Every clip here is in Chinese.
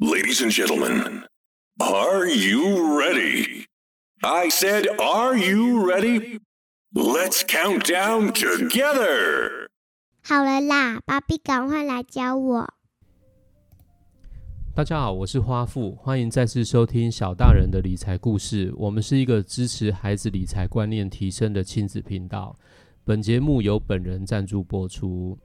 Ladies and gentlemen, are you ready? I said, are you ready? Let's count down together. 好了啦，芭比，赶快来教我。大家好，我是花富，欢迎再次收听小大人的理财故事。我们是一个支持孩子理财观念提升的亲子频道。本节目由本人赞助播出。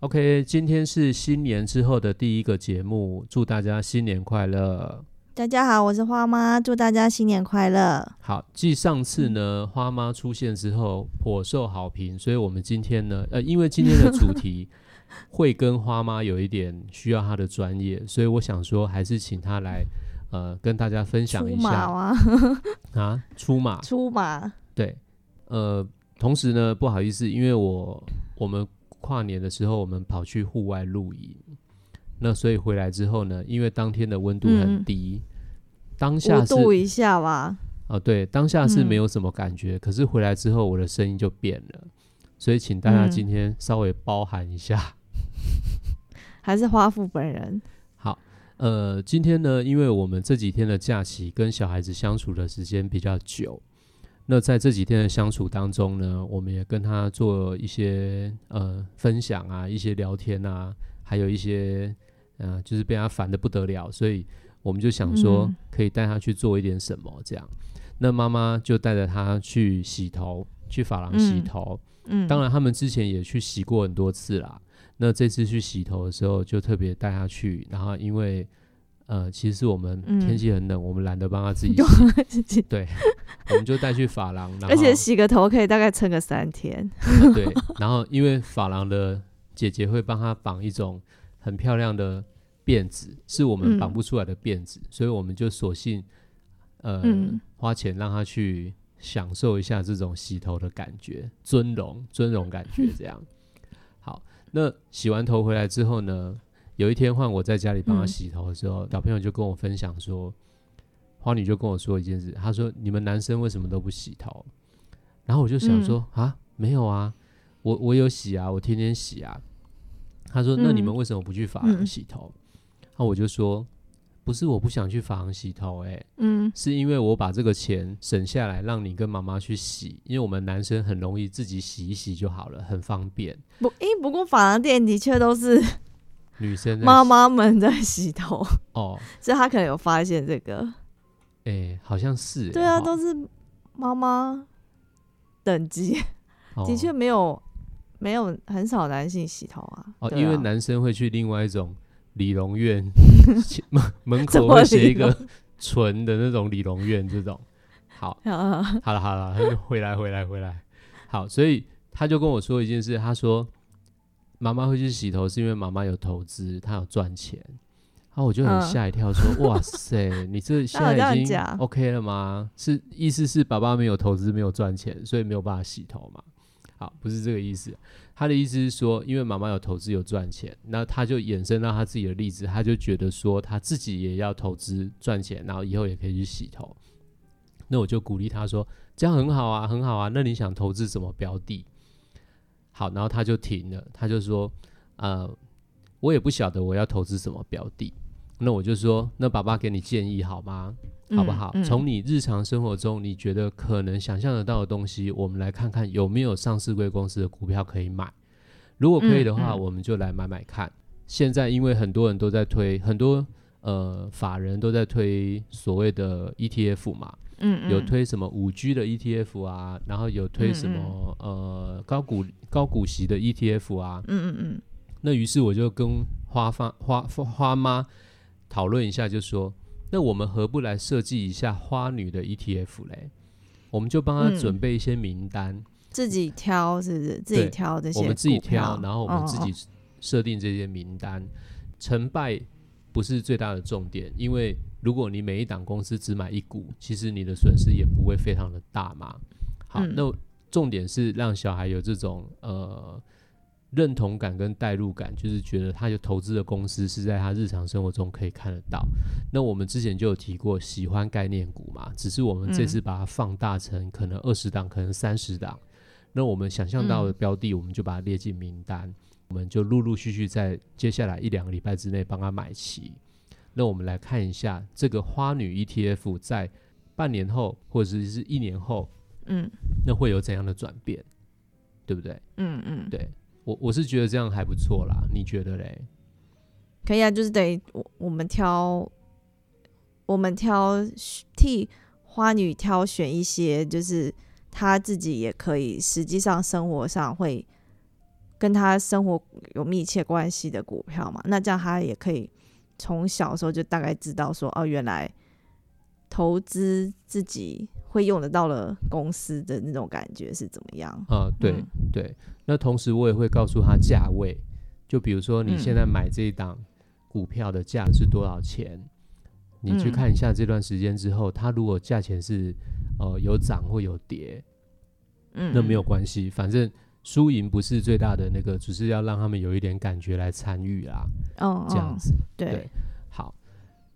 OK，今天是新年之后的第一个节目，祝大家新年快乐。大家好，我是花妈，祝大家新年快乐。好，继上次呢，花妈出现之后颇受好评，所以我们今天呢，呃，因为今天的主题 会跟花妈有一点需要她的专业，所以我想说，还是请她来，呃，跟大家分享一下吗？啊，出马，出马，对，呃，同时呢，不好意思，因为我我们跨年的时候，我们跑去户外露营，那所以回来之后呢，因为当天的温度很嗯。低，当下是度以下吧。啊，对，当下是没嗯有什么感觉，可是回来之后我的声音就变了，所以请大家嗯。今天稍微包含一下。还是花父本人，好，呃，今天呢，因为我们这几天的假期跟小孩子相处的时间比较久，那在这几天的相处当中呢，我们也跟他做一些呃分享啊，一些聊天啊，还有一些呃，就是被他烦的不得了，所以我们就想说嗯可以带他去做一点什么这样。那妈妈就带着他去洗头，去发廊洗嗯头。嗯，当然，他们之前也去洗过很多次啦。那这次去洗头的时候，就特别带他去。然后，因为呃，其实我们嗯天气很冷，我们懒得帮他自己有 洗，对，我们就带去发廊，而且洗个头可以大概撑个三天。呃对，然后因为发廊的姐姐会帮他绑一种很漂亮的辫子，是我们嗯绑不出来的辫子，所以我们就索性呃、嗯花钱让他去享受一下这种洗头的感觉，尊荣尊荣感觉这样。好，那洗完头回来之后呢，有一天换我在家里帮他嗯洗头的时候，小朋友就跟我分享说，花女就跟我说一件事，他说你们男生为什么都不洗头？然后我就想说、啊，没有啊，我我有洗啊，我天天洗啊。他说那你们嗯为什么不去发廊嗯洗头？那、我就说不是我不想去发廊洗头、欸，嗯，是因为我把这个钱省下来，让你跟妈妈去洗，因为我们男生很容易自己洗一洗就好了，很方便。不，诶，不过发廊店的确都是女生妈妈们在洗头，哦，所以他可能有发现这个。哎、好像是、欸，对啊，都是妈妈等级，哦。的确没有没有很少男性洗头啊。哦，啊。因为男生会去另外一种理容院 门门口会写一个纯的那种理容院这种。好，啊。好了好了，他就回来回来回来。好，所以他就跟我说一件事，他说妈妈会去洗头是因为妈妈有投资，她有赚钱。然后我就很嗯吓一跳，说：“哇塞，你这现在已经 OK 了吗？是意思是爸爸没有投资，没有赚钱，所以没有办法洗头嘛？好，不是这个意思。他的意思是说，因为妈妈有投资有赚钱，那他就衍生到他自己的例子，他就觉得说他自己也要投资赚钱，然后以后也可以去洗头。那我就鼓励他说，这样很好啊，很好啊。那你想投资什么标的？好，然后他就停了，他就说，呃，我也不晓得我要投资什么标的。那我就说，那爸爸给你建议好吗？好不好？嗯嗯从你日常生活中你觉得可能想象得到的东西，我们来看看有没有上市贵公司的股票可以买。如果可以的话，我们就来买买看。现在因为很多人都在推，很多呃法人都在推所谓的 ETF 嘛，嗯嗯有推什么五 G 的 ETF 啊，然后有推什么、呃高股高股息的 ETF 啊。嗯嗯嗯那于是我就跟花发花花花妈讨论一下，就说，那我们何不来设计一下花女的 ETF 嘞？我们就帮她嗯准备一些名单，自己挑是不是？自己挑这些我们自己挑，然后我们自己设定这些名单。成败不是最大的重点，因为如果你每一档公司只买一股，其实你的损失也不会非常的大嘛。好，嗯那重点是让小孩有这种呃认同感跟代入感，就是觉得他有投资的公司是在他日常生活中可以看得到。那我们之前就有提过喜欢概念股嘛，只是我们这次把它放大成可能二十档，可能三十档。那我们想象到的标的，我们就把它列进名单，我们就陆陆续续在接下来一两个礼拜之内帮他买齐。那我们来看一下这个花女 ETF 在半年后或者是一年后，嗯那会有怎样的转变，对不对？嗯嗯，对我我是觉得这样还不错啦，你觉得嘞？可以啊，就是等于我我们挑，我们挑替花女挑选一些，就是她自己也可以，实际上生活上会跟他生活有密切关系的股票嘛。那这样他也可以从小时候就大概知道说，哦，原来投资自己会用得到的公司的那种感觉是怎么样。啊、对、嗯对。那同时我也会告诉他价位，就比如说你现在嗯买这一档股票的价是多少钱，你去嗯看一下这段时间之后，它如果价钱是呃有涨或有跌，嗯，那没有关系，反正输赢不是最大的那个，只是要让他们有一点感觉来参与啦，嗯，嗯这样子。对对，好，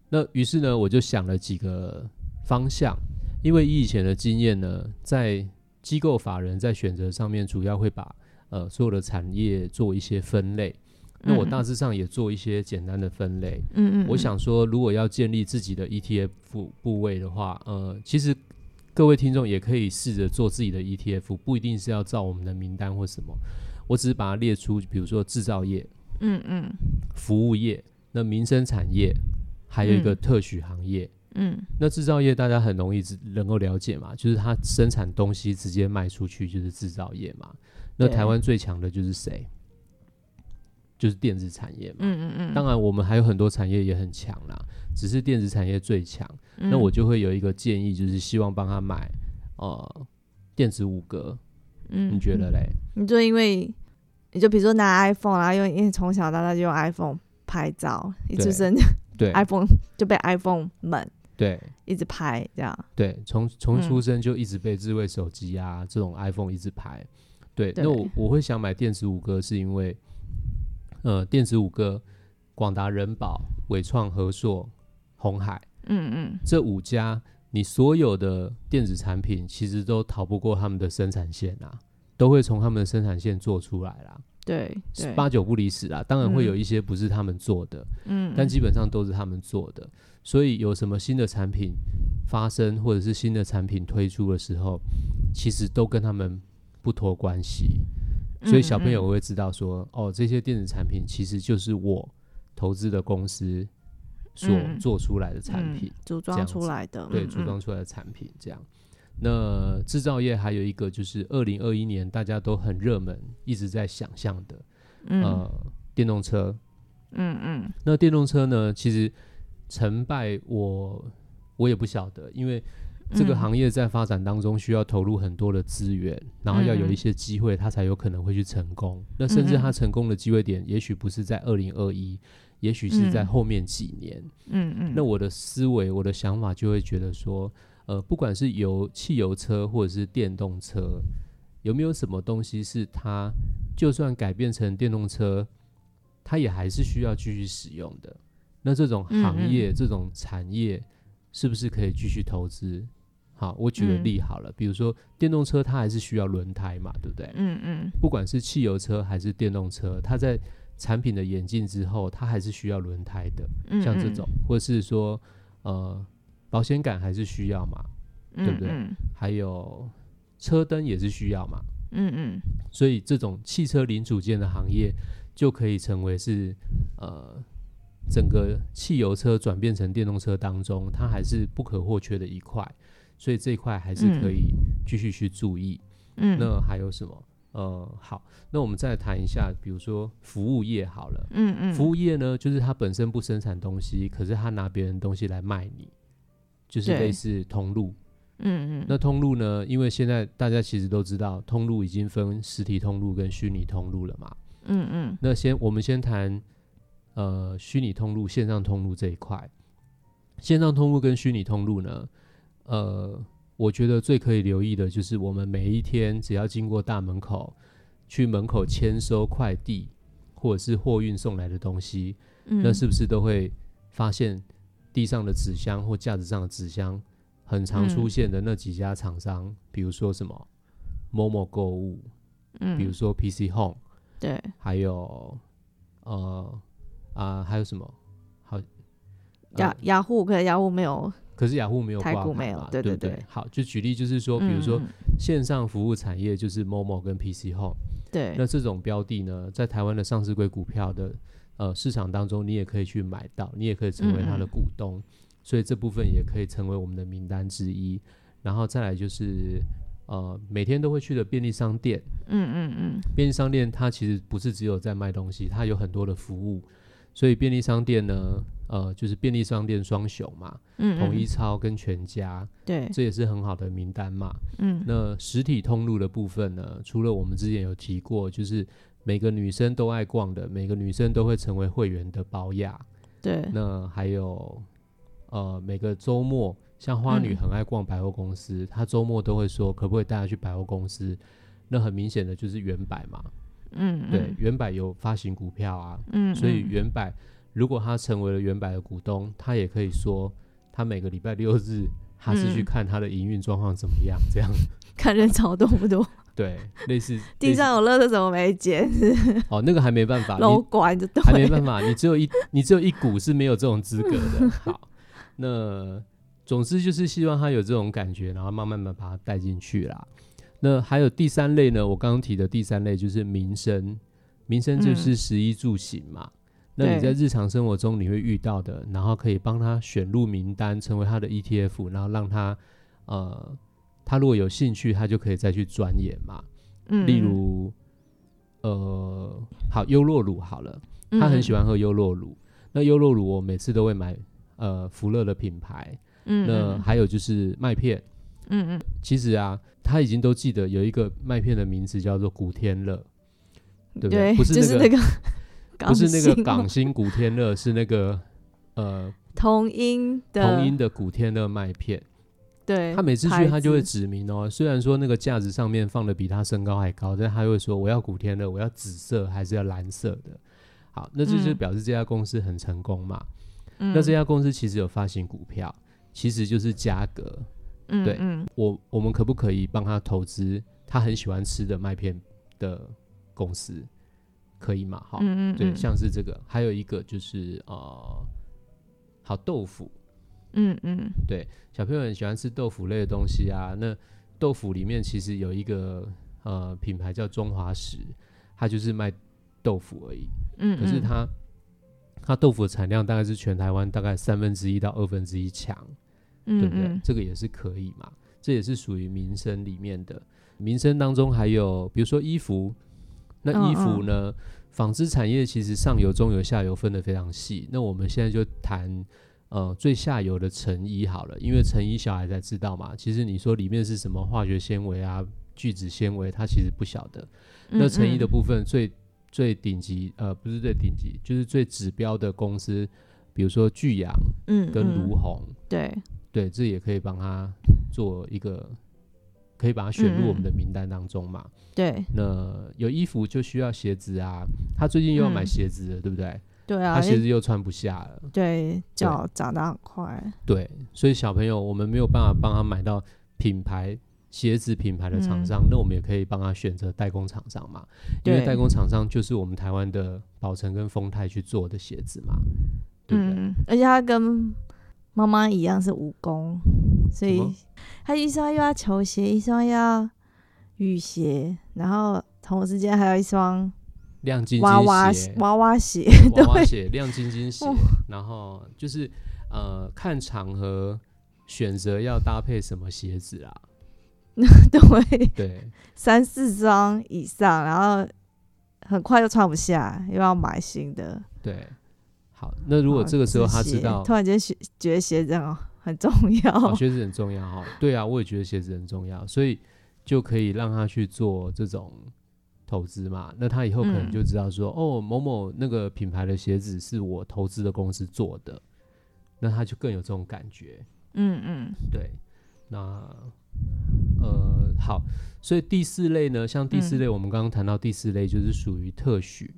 那于是呢，我就想了几个方向，因为以前的经验呢，在机构法人在选择上面，主要会把呃所有的产业做一些分类。那我嗯大致上也做一些简单的分类。嗯嗯，我想说，如果要建立自己的 ETF 部位的话，呃，其实各位听众也可以试着做自己的 ETF，不一定是要照我们的名单或什么。我只是把它列出，比如说制造业、嗯嗯服务业、那民生产业，还有一个嗯特许行业。嗯那制造业大家很容易知能够了解嘛，就是它生产东西直接卖出去就是制造业嘛。那台湾最强的就是谁？就是电子产业嘛。嗯嗯嗯，当然，我们还有很多产业也很强啦，只是电子产业最强。那我嗯就会有一个建议，就是希望帮他买呃电子五格，嗯你觉得嘞？你就因为你就比如说拿 iPhone 啦因为因为从小到大就用 iPhone 拍照，一出对生对 iPhone 就被 iPhone 们对一直拍这样。对，从从嗯出生就一直被智慧手机啊这种 iPhone 一直拍。对，对那我我会想买电子五哥，是因为呃电子五哥、广达、人保、伟创、和硕、红海嗯嗯这五家，你所有的电子产品其实都逃不过他们的生产线啊，都会从他们的生产线做出来啦，对对，八九不离十啦。当然会有嗯一些不是他们做的，嗯但基本上都是他们做的。所以有什么新的产品发生，或者是新的产品推出的时候，其实都跟他们不脱关系。所以小朋友嗯会知道说，哦，这些电子产品其实就是我投资的公司所嗯做出来的产嗯品。组装出来的，对，嗯组装出来的产品这样。那制造业还有一个就是二零二一年大家都很热门，一直在想象的，嗯呃，电动车。嗯嗯那电动车呢，其实成败我我也不晓得，因为这个嗯行业在发展当中需要投入很多的资源，然后要有一嗯些机会，它才有可能会去成功。那甚至它成功的机会点，也许不是在二零二一，也许是在嗯后面几年。嗯嗯，那我的思维，我的想法就会觉得说，呃，不管是油汽油车或者是电动车，有没有什么东西是它就算改变成电动车，它也还是需要继续使用的？那这种嗯行业、这种产业，是不是可以继续投资？好，我举个嗯。例好了，比如说电动车，它还是需要轮胎嘛，对不对？嗯嗯。不管是汽油车还是电动车，它在产品的演进之后，它还是需要轮胎的。像这种，或是说呃保险杆还是需要嘛，对不对嗯。还有车灯也是需要嘛，嗯嗯。所以这种汽车零组件的行业就可以成为是呃整个汽油车转变成电动车当中，它还是不可或缺的一块，所以这一块还是可以继续去注意。嗯，那还有什么？呃，好，那我们再谈一下，比如说服务业好了。嗯嗯服务业呢，就是它本身不生产东西，可是它拿别人东西来卖你，就是类似通路。嗯嗯那通路呢，因为现在大家其实都知道，通路已经分实体通路跟虚拟通路了嘛。嗯嗯那先我们先谈呃虚拟通路、线上通路这一块。线上通路跟虚拟通路呢，呃，我觉得最可以留意的就是我们每一天只要经过大门口，去门口签收快递或者是货运送来的东西，嗯，那是不是都会发现地上的纸箱或架子上的纸箱很常出嗯现的那几家厂商，比如说什么某某购物，嗯，比如说 PC Home，对，还有呃啊、还有什么？好呃雅雅虎，可能雅虎没有，可是雅虎没有挂牌嘛对对对对？好，就举例就是说，比如说嗯。线上服务产业就是 Momo 跟 PC Home，对。那这种标的呢，在台湾的上市柜股票的呃市场当中，你也可以去买到，你也可以成为它的股东，所以这部分也可以成为我们的名单之一。然后再来就是呃每天都会去的便利商店，嗯嗯嗯，便利商店它其实不是只有在卖东西，它有很多的服务。所以便利商店呢，呃，就是便利商店双雄嘛，嗯统一嗯超跟全家，对，这也是很好的名单嘛。嗯那实体通路的部分呢，除了我们之前有提过，就是每个女生都爱逛的，每个女生都会成为会员的保雅。对，那还有呃，每个周末，像花女嗯很爱逛百货公司，她周末都会说可不可以带她去百货公司。那很明显的就是原百嘛，嗯对，原百有发行股票啊，嗯，所以嗯。原百如果他成为了原百的股东，他也可以说他每个礼拜六日他是去嗯。看他的营运状况怎么样，这样。看人潮多不多，对，类似 地上有垃圾怎么没捡？哦，那个还没办法，楼你管就对，还没办法，你只有一你只有一股是没有这种资格的。好，那总之就是希望他有这种感觉，然后慢慢的把他带进去啦。那还有第三类呢，我刚刚提的第三类就是民生，民生就是食衣住行嘛。那你在日常生活中你会遇到的，然后可以帮他选入名单，成为他的 ETF，然后让他呃，他如果有兴趣，他就可以再去钻研嘛。嗯，例如，呃，好优酪乳好了，他很喜欢，喝优酪乳。那优酪乳我每次都会买，呃，福乐的品牌。嗯，那嗯还有就是麦片，嗯嗯，其实啊，他已经都记得有一个麦片的名字叫做古天乐，对不对，不是就是那个，不是那个港港星古天乐，是那个呃同音的同音的古天乐麦片。对，他每次去他就会指明哦，虽然说那个架子上面放的比他身高还高，但他会说我要古天乐，我要紫色还是要蓝色的。好，那这就嗯表示这家公司很成功嘛。嗯那这家公司其实有发行股票，其实就是价格。对我我们可不可以帮他投资他很喜欢吃的麦片的公司？可以吗？好，对，嗯嗯对像是这个，还有一个就是呃，好豆腐，嗯嗯对小朋友很喜欢吃豆腐类的东西啊。那豆腐里面其实有一个呃品牌叫中华食，它就是卖豆腐而已。嗯，嗯可是它它豆腐的产量大概是全台湾大概三分之一到二分之一强，对不对？这个也是可以嘛，这也是属于民生里面的。民生当中还有比如说衣服，那嗯衣服呢，纺织产业其实上游、中游、下游分得非常细。那我们现在就谈呃最下游的成衣好了，因为成衣小孩才知道嘛。其实你说里面是什么化学纤维啊、聚酯纤维，他其实不晓得。那成衣的嗯部分最最顶级呃不是最顶级，就是最指标的公司，比如说巨阳嗯跟嗯卢红，对，对，这也可以帮他做一个，可以把它选入我们的名单当中嘛。对。那有衣服就需要鞋子啊，他最近又要买嗯。鞋子了，对不对？对啊，他鞋子又穿不下了，对脚长得很快，对，所以小朋友我们没有办法帮他买到品牌鞋子品牌的厂嗯。商，那我们也可以帮他选择代工厂商嘛，因为代工厂商就是我们台湾的宝成跟丰泰去做的鞋子嘛，对不对？嗯，而且他跟妈妈一样是武功，所以他一双又要球鞋，一双又要雨鞋，然后同时间还有一双亮晶晶娃娃娃娃鞋，娃娃鞋、亮晶晶鞋。哦，然后就是呃看场合选择要搭配什么鞋子啊？对，对，三四双以上，然后很快就穿不下，又要买新的。对，好，那如果哦这个时候他知道突然间学觉得鞋子很很重要哦，，鞋子很重要哈。对啊，我也觉得鞋子很重要，所以就可以让他去做这种投资嘛。那他以后可能嗯就知道说，哦，某某那个品牌的鞋子是我投资的公司做的，那他就更有这种感觉。嗯嗯对，那呃好，所以第四类呢，像第四嗯类，我们刚刚谈到第四类就是属于特许。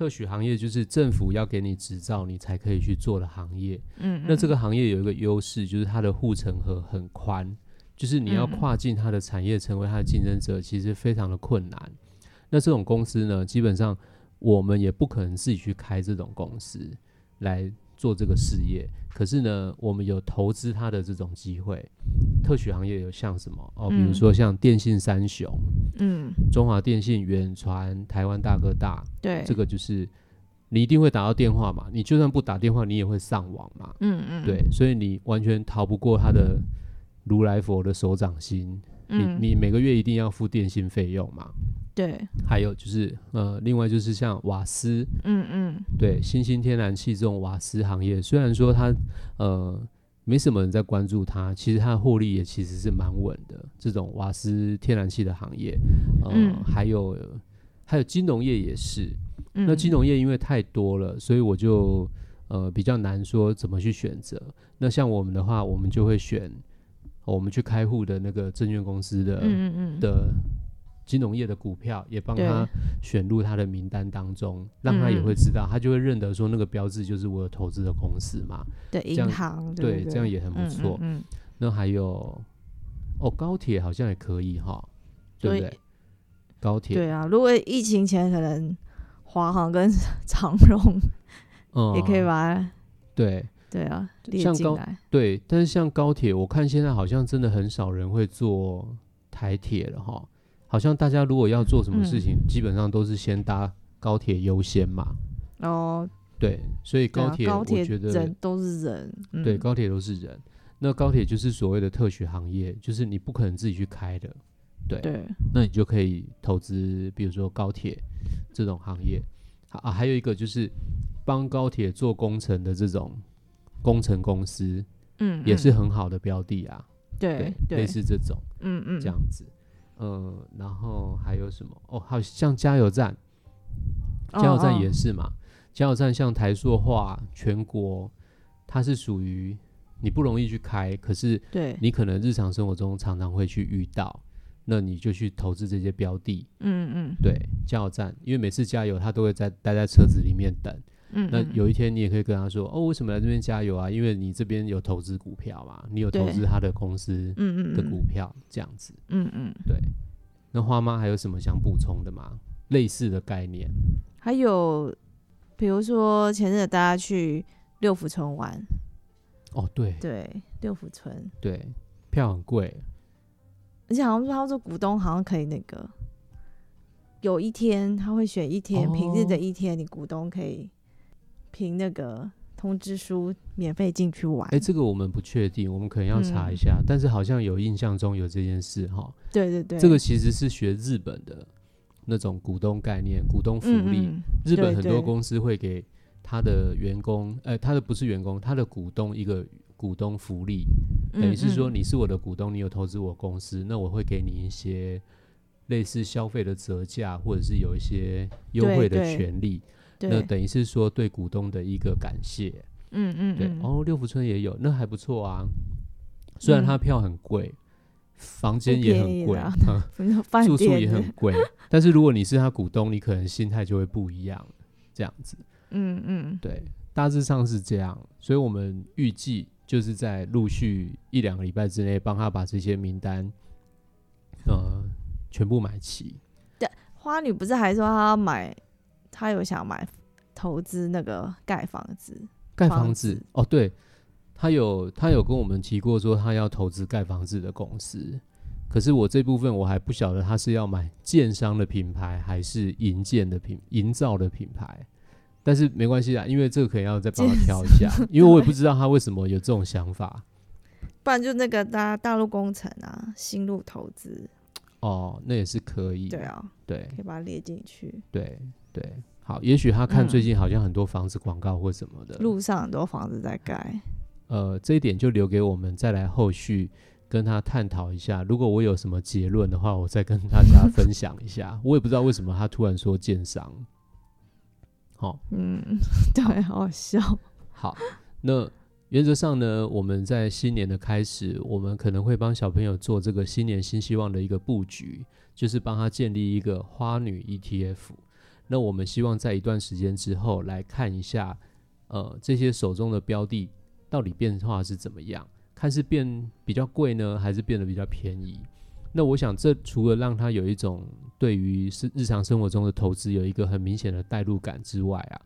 特许行业就是政府要给你执照，你才可以去做的行业。嗯，那这个个行业有一个优势，就是它的护城河很宽，就是你要嗯跨进它的产业，成为它的竞争者，其实非常的困难。那这种公司呢，基本上我们也不可能自己去开这种公司来做这个事业，可是呢，我们有投资它的这种机会。特许行业有像什么？哦？比如嗯说像电信三雄，嗯，中华电信、远传、台湾大哥大，对，这个就是你一定会打到电话嘛，你就算不打电话，你也会上网嘛，嗯嗯，对，所以你完全逃不过他的如来佛的手掌心，嗯，你你每个月一定要付电信费用嘛。对，还有就是呃，另外就是像瓦斯，嗯嗯对新兴天然气这种瓦斯行业，虽然说它呃没什么人在关注它，其实它的获利也其实是蛮稳的。这种瓦斯天然气的行业，呃，嗯还有还有金融业也是。嗯，那金融业因为太多了，所以我就呃比较难说怎么去选择。那像我们的话，我们就会选我们去开户的那个证券公司的、嗯嗯金融业的股票，也帮他选入他的名单当中，让他也嗯会知道，他就会认得说那个标志就是我有投资的公司嘛。对银样行，对，不这样也很不错。嗯嗯那还有哦，高铁好像也可以哈，对不对？高铁，对啊，如果疫情前可能华航跟长荣嗯，也可以把它，对对啊，列像高。对，但是像高铁，我看现在好像真的很少人会坐台铁了哈。好像大家如果要做什么事情，嗯基本上都是先搭高铁优先嘛。哦，对，所以高铁我觉得人都是人，嗯对，高铁都是人。那高铁就是所谓的特许行业，就是你不可能自己去开的，对，对，那你就可以投资，比如说高铁这种行业。啊，还有一个就是帮高铁做工程的这种工程公司，嗯，也是嗯很好的标的啊。对类对，似这种嗯嗯，这样子。呃，然后还有什么？哦，还有像加油站，加油站哦也是嘛。加油站像台塑化全国，它是属于你不容易去开，可是对，你可能日常生活中常常会去遇到，那你就去投资这些标的。嗯嗯对，加油站，因为每次加油他都会在待在车子里面等。嗯，那嗯有一天你也可以跟他说：“哦，为什么来这边加油啊？因为你这边有投资股票嘛，你有投资他的公司嗯嗯的股票，这样子。嗯嗯，那花妈还有什么想补充的吗？类似的概念？还有比如说前阵子大家去六福村玩，哦，对对，六福村，对，票很贵，而且好像说他说股东好像可以那个。有一天他会选一天，平日的哦一天，你股东可以凭那个通知书免费进去玩。哎、这个我们不确定，我们可能要查一嗯下。但是好像有印象中有这件事哈。对对对，这个其实是学日本的那种股东概念、股东福利。嗯嗯日本很多公司会给他的员工，呃，他的不是员工，他的股东一个股东福利，等于是说你是我的股东，你有投资我公司，那我会给你一些类似消费的折价，或者是有一些优惠的权利。那，等于是说对股东的一个感谢。嗯嗯对，嗯哦，六福村也有，那还不错啊。虽然它嗯票很贵，房间也很贵，住宿也很贵，但是如果你是他股东，你可能心态就会不一样，这样子。嗯嗯对，大致上是这样，所以我们预计就是在陆续一两个礼拜之内，帮他把这些名单，呃，全部买齐。花女不是还说她要买，她有想买投资那个盖房子，盖房房子。子哦，对，他有他有跟我们提过说他要投资盖房子的公司，可是我这部分我还不晓得他是要买建商的品牌还是营建的品营造的品牌，但是没关系啊，因为这个可能要再帮他挑一下，因为我也不知道他为什么有这种想法。不然就那个大大陆工程啊，新路投资，哦，那也是可以，对啊，对可以把它列进去。对对，好，也许他看嗯最近好像很多房子广告或什么的，路上很多房子在盖，呃，这一点就留给我们再来后续跟他探讨一下。如果我有什么结论的话，我再跟大家分享一下。我也不知道为什么他突然说建商。好、嗯，对，好好笑。好，那原则上呢，我们在新年的开始，我们可能会帮小朋友做这个新年新希望的一个布局，就是帮他建立一个花女 ETF。那我们希望在一段时间之后来看一下，呃，这些手中的标的到底变化是怎么样，看是变比较贵呢，还是变得比较便宜。那我想，这除了让他有一种对于是日常生活中的投资有一个很明显的代入感之外啊，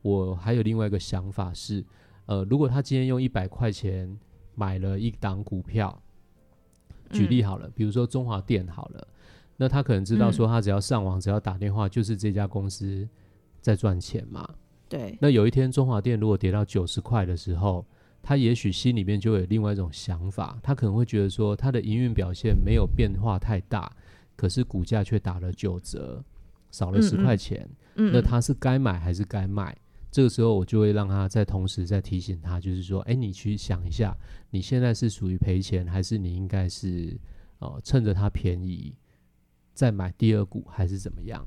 我还有另外一个想法是，呃，如果他今天用一百块钱买了一档股票，举例好了，比如说中华电好了，那他可能知道说他只要上网，只要打电话，就是这家公司在赚钱嘛。对，那有一天中华电如果跌到九十块的时候，他也许心里面就有另外一种想法，他可能会觉得说他的营运表现没有变化太大，可是股价却打了九折，少了十块钱，嗯，那他是该买还是该卖？这个时候我就会让他在同时再提醒他，就是说，哎，你去想一下，你现在是属于赔钱，还是你应该是呃趁着它便宜再买第二股，还是怎么样？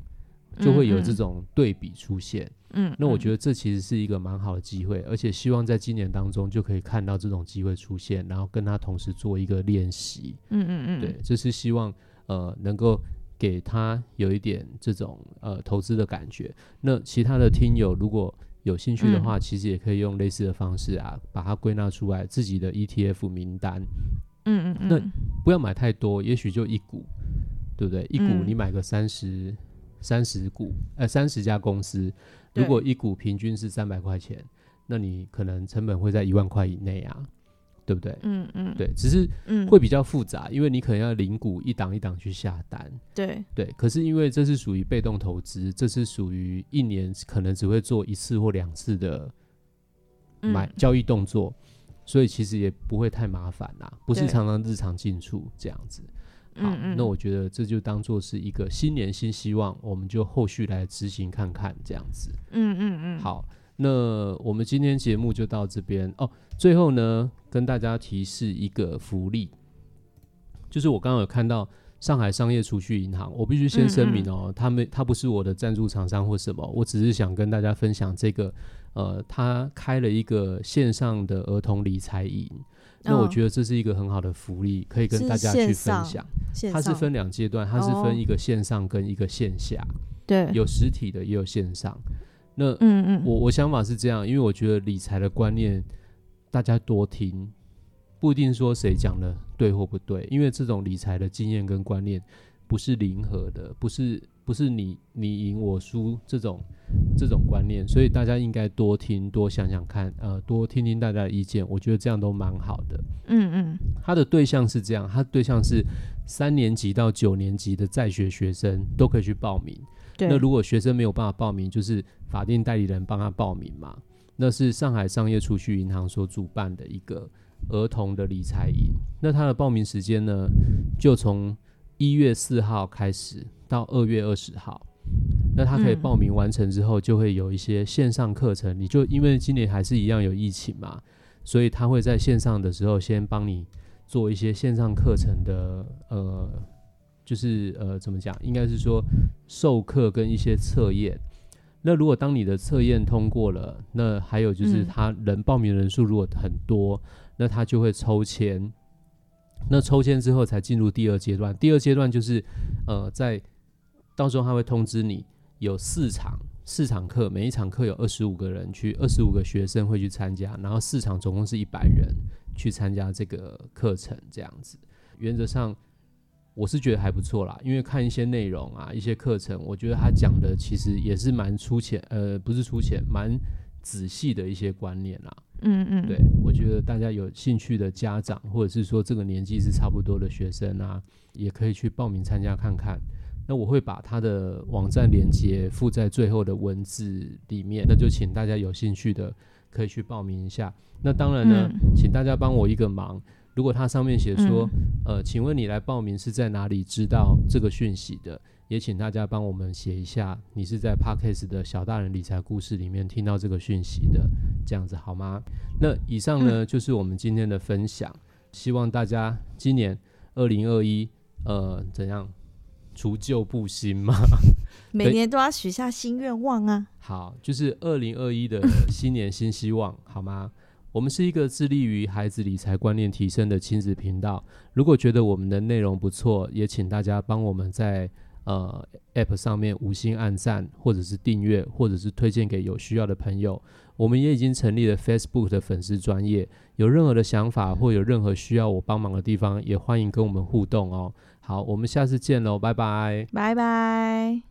就会有这种对比出现。嗯，那我觉得这其实是一个蛮好的机会，而且希望在今年当中就可以看到这种机会出现，然后跟他同时做一个练习。嗯嗯嗯，对，这是希望呃能够给他有一点这种呃投资的感觉。那其他的听友如果有兴趣的话，其实也可以用类似的方式啊，把它归纳出来自己的 ETF 名单。嗯嗯嗯，那不要买太多，也许就一股，对不对？一股嗯你买个三十三十股，呃，三十家公司，如果一股平均是三百块钱，那你可能成本会在一万块以内啊，对不对？嗯嗯，对，只是嗯，会比较复杂，因为你可能要零股一档一档去下单。对，对，可是因为这是属于被动投资，这是属于一年可能只会做一次或两次的买、嗯交易动作，所以其实也不会太麻烦啦，不是常常日常进出这样子。好，那我觉得这就当做是一个新年新希望，我们就后续来执行看看这样子。嗯嗯嗯，，好，那我们今天节目就到这边哦。最后呢，跟大家提示一个福利，就是我刚刚有看到上海商业储蓄银行，我必须先声明哦，他们他不是我的赞助厂商或什么，我只是想跟大家分享这个，呃，他开了一个线上的儿童理财营。那我哦觉得这是一个很好的福利，可以跟大家去分享。它是分两阶段，它是哦分一个线上跟一个线下，对，有实体的也有线上。那嗯嗯，我我想法是这样，因为我觉得理财的观念大家多听，不一定说谁讲的对或不对，因为这种理财的经验跟观念不是零和的，不是不是你你赢我输这种这种观念，所以大家应该多听多想想看，呃，多听听大家的意见，我觉得这样都蛮好的。嗯嗯他的对象是这样，他对象是三年级到九年级的在学学生都可以去报名。那如果学生没有办法报名，就是法定代理人帮他报名嘛。那是上海商业储蓄银行所主办的一个儿童的理财营。那它的报名时间呢，就从一月四号开始到二月二十号。那他可以嗯报名完成之后，就会有一些线上课程。你就因为今年还是一样有疫情嘛，所以他会在线上的时候先帮你做一些线上课程的呃，就是呃怎么讲，应该是说授课跟一些测验。那如果当你的测验通过了，那还有就是嗯他人报名人数如果很多，那他就会抽签。那抽签之后才进入第二阶段，第二阶段就是呃在到时候他会通知你有四场四场课，每一场课有二十五个人去，二十五个学生会去参加，然后四场总共是一百人去参加这个课程，这样子。原则上我是觉得还不错啦，因为看一些内容啊，一些课程，我觉得他讲的其实也是蛮粗浅，呃，不是粗浅，蛮仔细的一些观念啦。嗯嗯，对，我觉得大家有兴趣的家长，或者是说这个年纪是差不多的学生啊，也可以去报名参加看看。那我会把他的网站连接附在最后的文字里面，那就请大家有兴趣的可以去报名一下。那当然呢，嗯请大家帮我一个忙，如果它上面写说，嗯呃，请问你来报名是在哪里知道这个讯息的？也请大家帮我们写一下，你是在 Parkes 的小大人理财故事里面听到这个讯息的，这样子好吗？那以上呢、就是我们今天的分享，希望大家今年二零二一，呃，怎样除旧布新嘛？每年都要许下新愿望啊。好，就是二零二一的新年新希望，好吗？我们是一个致力于孩子理财观念提升的亲子频道。如果觉得我们的内容不错，也请大家帮我们在呃 App 上面五星按赞，或者是订阅，或者是推荐给有需要的朋友。我们也已经成立了 Facebook 的粉丝专业，有任何的想法或有任何需要我帮忙的地方，也欢迎跟我们互动哦。好，我们下次见喽，拜拜。拜拜。